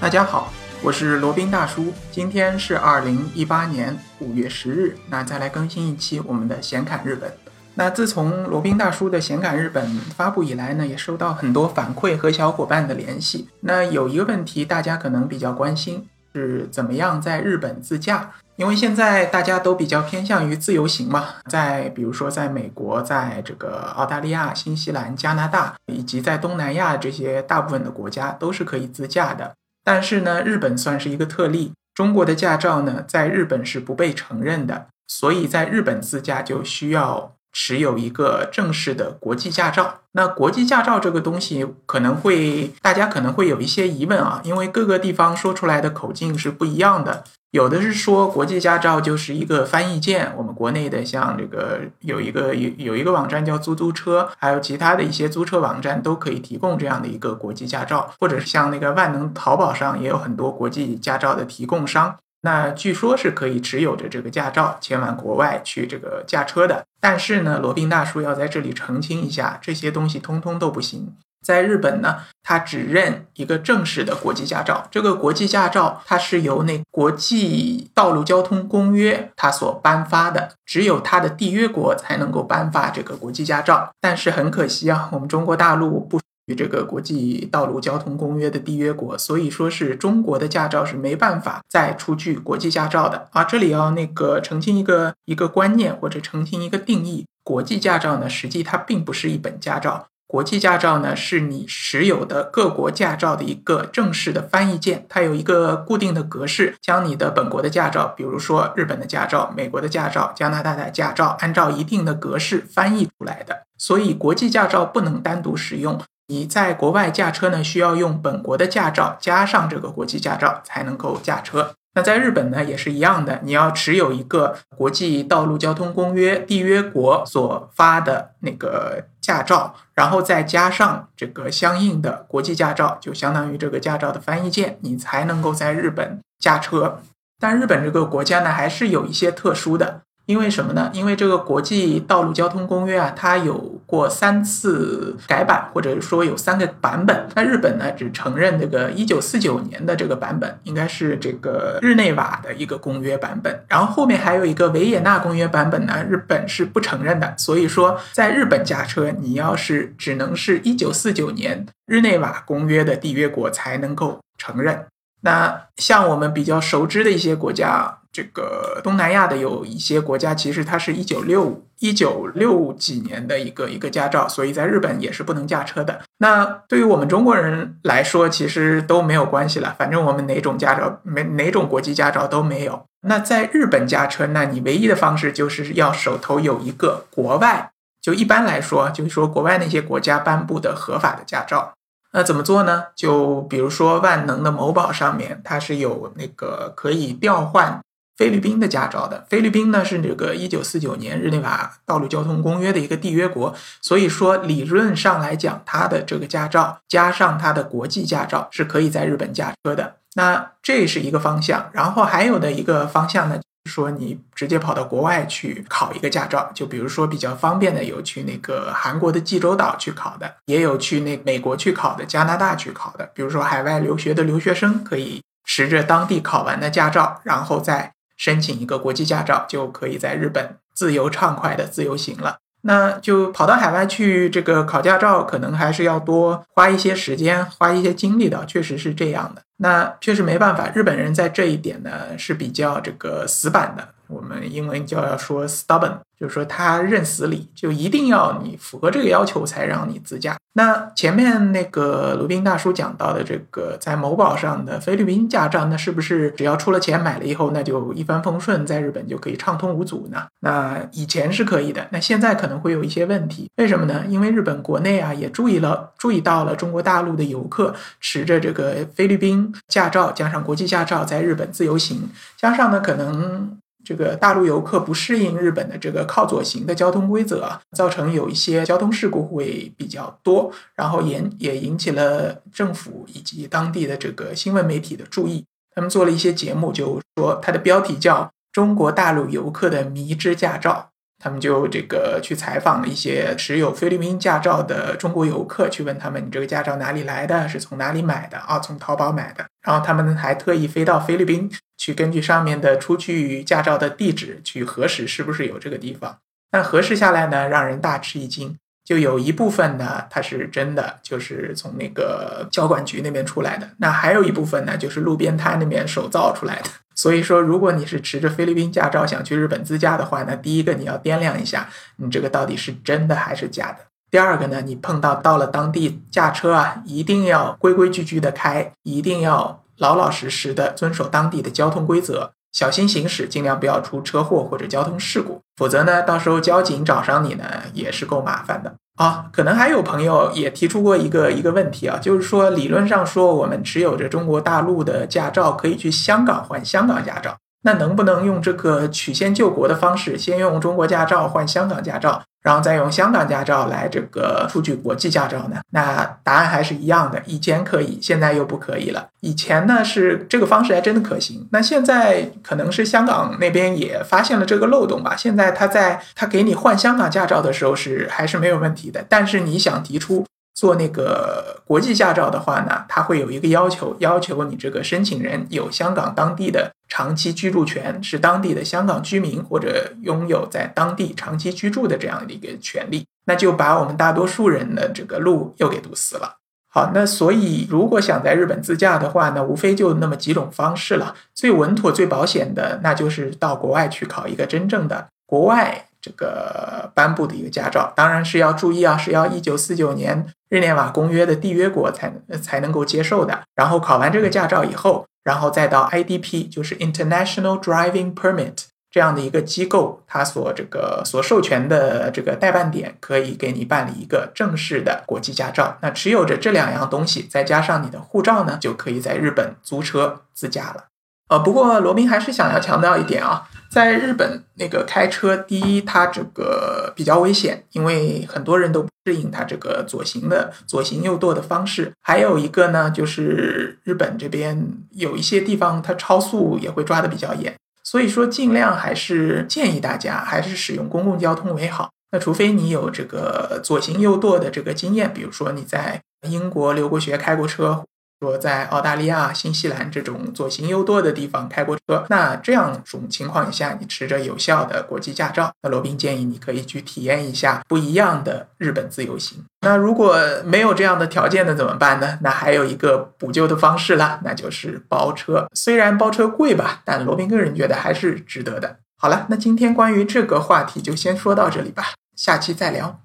大家好，我是罗宾大叔。今天是二零一八年五月十日，那再来更新一期我们的闲侃日本。那自从罗宾大叔的闲侃日本发布以来呢，也收到很多反馈和小伙伴的联系。那有一个问题，大家可能比较关心，是怎么样在日本自驾？因为现在大家都比较偏向于自由行嘛，在比如说在美国，在这个澳大利亚、新西兰、加拿大，以及在东南亚这些大部分的国家都是可以自驾的。但是呢，日本算是一个特例，中国的驾照呢在日本是不被承认的，所以在日本自驾就需要。持有一个正式的国际驾照，那国际驾照这个东西可能会大家可能会有一些疑问啊，因为各个地方说出来的口径是不一样的。有的是说国际驾照就是一个翻译件，我们国内的像这个有一个有有一个网站叫租租车，还有其他的一些租车网站都可以提供这样的一个国际驾照，或者是像那个万能淘宝上也有很多国际驾照的提供商。那据说是可以持有着这个驾照前往国外去这个驾车的，但是呢，罗宾大叔要在这里澄清一下，这些东西通通都不行。在日本呢，他只认一个正式的国际驾照，这个国际驾照它是由那国际道路交通公约它所颁发的，只有它的缔约国才能够颁发这个国际驾照。但是很可惜啊，我们中国大陆不。与这个国际道路交通公约的缔约国，所以说是中国的驾照是没办法再出具国际驾照的啊。这里要那个澄清一个一个观念或者澄清一个定义，国际驾照呢，实际它并不是一本驾照，国际驾照呢是你持有的各国驾照的一个正式的翻译件，它有一个固定的格式，将你的本国的驾照，比如说日本的驾照、美国的驾照、加拿大的驾照，按照一定的格式翻译出来的，所以国际驾照不能单独使用。你在国外驾车呢，需要用本国的驾照加上这个国际驾照才能够驾车。在日本呢，也是一样的，你要持有一个国际道路交通公约缔约国所发的那个驾照，然后再加上这个相应的国际驾照，就相当于这个驾照的翻译件，你才能够在日本驾车。但日本这个国家呢，还是有一些特殊的。因为什么呢？因为这个国际道路交通公约啊，它有过三次改版，或者说有三个版本。那日本呢，只承认这个一九四九年的这个版本，应该是这个日内瓦的一个公约版本。然后后面还有一个维也纳公约版本呢，日本是不承认的。所以说，在日本驾车，你要是只能是一九四九年日内瓦公约的缔约国才能够承认。那像我们比较熟知的一些国家。这个东南亚的有一些国家，其实它是一九六一九六几年的一个一个驾照，所以在日本也是不能驾车的。那对于我们中国人来说，其实都没有关系了，反正我们哪种驾照没哪种国际驾照都没有。那在日本驾车，那你唯一的方式就是要手头有一个国外，就一般来说，就是说国外那些国家颁布的合法的驾照。那怎么做呢？就比如说万能的某宝上面，它是有那个可以调换。菲律宾的驾照的，菲律宾呢是这个一九四九年日内瓦道路交通公约的一个缔约国，所以说理论上来讲，它的这个驾照加上它的国际驾照是可以在日本驾车的。那这是一个方向，然后还有的一个方向呢，说你直接跑到国外去考一个驾照，就比如说比较方便的，有去那个韩国的济州岛去考的，也有去那美国去考的，加拿大去考的，比如说海外留学的留学生可以持着当地考完的驾照，然后再。申请一个国际驾照，就可以在日本自由畅快的自由行了。那就跑到海外去这个考驾照，可能还是要多花一些时间、花一些精力的，确实是这样的。那确实没办法，日本人在这一点呢是比较这个死板的。我们英文就要说 stubborn，就是说他认死理，就一定要你符合这个要求才让你自驾。那前面那个卢宾大叔讲到的这个在某宝上的菲律宾驾照，那是不是只要出了钱买了以后，那就一帆风顺，在日本就可以畅通无阻呢？那以前是可以的，那现在可能会有一些问题。为什么呢？因为日本国内啊也注意了，注意到了中国大陆的游客持着这个菲律宾驾照加上国际驾照在日本自由行，加上呢可能。这个大陆游客不适应日本的这个靠左行的交通规则，造成有一些交通事故会比较多，然后也也引起了政府以及当地的这个新闻媒体的注意。他们做了一些节目，就说它的标题叫《中国大陆游客的迷之驾照》。他们就这个去采访了一些持有菲律宾驾照的中国游客，去问他们：“你这个驾照哪里来的？是从哪里买的？”啊，从淘宝买的。然后他们还特意飞到菲律宾去，根据上面的出具驾照的地址去核实是不是有这个地方。那核实下来呢，让人大吃一惊，就有一部分呢它是真的，就是从那个交管局那边出来的；那还有一部分呢，就是路边摊那边手造出来的。所以说，如果你是持着菲律宾驾照想去日本自驾的话，那第一个你要掂量一下，你这个到底是真的还是假的。第二个呢，你碰到到了当地驾车啊，一定要规规矩矩的开，一定要老老实实的遵守当地的交通规则，小心行驶，尽量不要出车祸或者交通事故。否则呢，到时候交警找上你呢，也是够麻烦的。啊，可能还有朋友也提出过一个一个问题啊，就是说理论上说，我们持有着中国大陆的驾照，可以去香港换香港驾照。那能不能用这个曲线救国的方式，先用中国驾照换香港驾照，然后再用香港驾照来这个出具国际驾照呢？那答案还是一样的，以前可以，现在又不可以了。以前呢是这个方式还真的可行，那现在可能是香港那边也发现了这个漏洞吧。现在他在他给你换香港驾照的时候是还是没有问题的，但是你想提出。做那个国际驾照的话呢，他会有一个要求，要求你这个申请人有香港当地的长期居住权，是当地的香港居民或者拥有在当地长期居住的这样的一个权利，那就把我们大多数人的这个路又给堵死了。好，那所以如果想在日本自驾的话呢，无非就那么几种方式了。最稳妥、最保险的，那就是到国外去考一个真正的国外。这个颁布的一个驾照，当然是要注意啊，是要一九四九年日内瓦公约的缔约国才才能够接受的。然后考完这个驾照以后，然后再到 IDP，就是 International Driving Permit 这样的一个机构，它所这个所授权的这个代办点，可以给你办理一个正式的国际驾照。那持有着这两样东西，再加上你的护照呢，就可以在日本租车自驾了。呃，不过罗宾还是想要强调一点啊。在日本，那个开车，第一，它这个比较危险，因为很多人都不适应它这个左行的左行右舵的方式。还有一个呢，就是日本这边有一些地方，它超速也会抓的比较严。所以说，尽量还是建议大家还是使用公共交通为好。那除非你有这个左行右舵的这个经验，比如说你在英国留过学，开过车。说在澳大利亚、新西兰这种左行右舵的地方开过车，那这样种情况下，你持着有效的国际驾照，那罗宾建议你可以去体验一下不一样的日本自由行。那如果没有这样的条件的怎么办呢？那还有一个补救的方式啦，那就是包车。虽然包车贵吧，但罗宾个人觉得还是值得的。好了，那今天关于这个话题就先说到这里吧，下期再聊。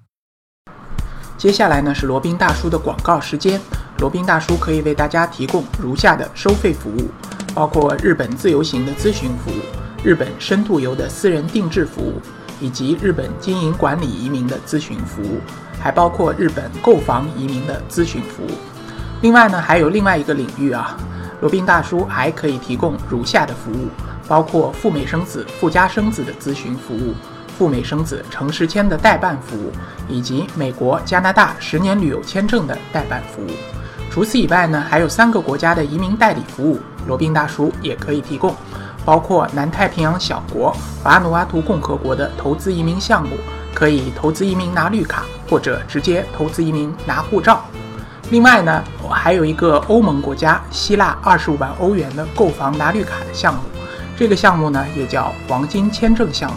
接下来呢是罗宾大叔的广告时间。罗宾大叔可以为大家提供如下的收费服务，包括日本自由行的咨询服务、日本深度游的私人定制服务，以及日本经营管理移民的咨询服务，还包括日本购房移民的咨询服务。另外呢，还有另外一个领域啊，罗宾大叔还可以提供如下的服务，包括赴美生子、赴加生子的咨询服务。赴美生子、城市签的代办服务，以及美国、加拿大十年旅游签证的代办服务。除此以外呢，还有三个国家的移民代理服务，罗宾大叔也可以提供，包括南太平洋小国瓦努阿图共和国的投资移民项目，可以投资移民拿绿卡，或者直接投资移民拿护照。另外呢，我还有一个欧盟国家希腊二十五万欧元的购房拿绿卡的项目，这个项目呢也叫黄金签证项目。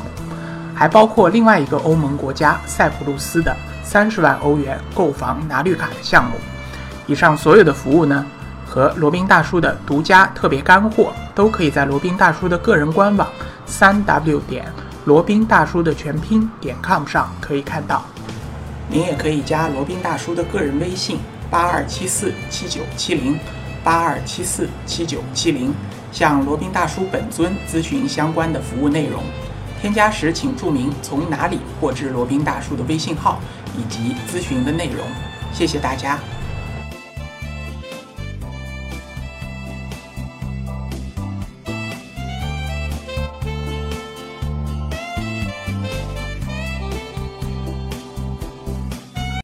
还包括另外一个欧盟国家塞浦路斯的三十万欧元购房拿绿卡的项目。以上所有的服务呢，和罗宾大叔的独家特别干货，都可以在罗宾大叔的个人官网三 w 点罗宾大叔的全拼点 com 上可以看到。您也可以加罗宾大叔的个人微信八二七四七九七零八二七四七九七零，向罗宾大叔本尊咨询相关的服务内容。添加时请注明从哪里获知罗宾大叔的微信号以及咨询的内容，谢谢大家。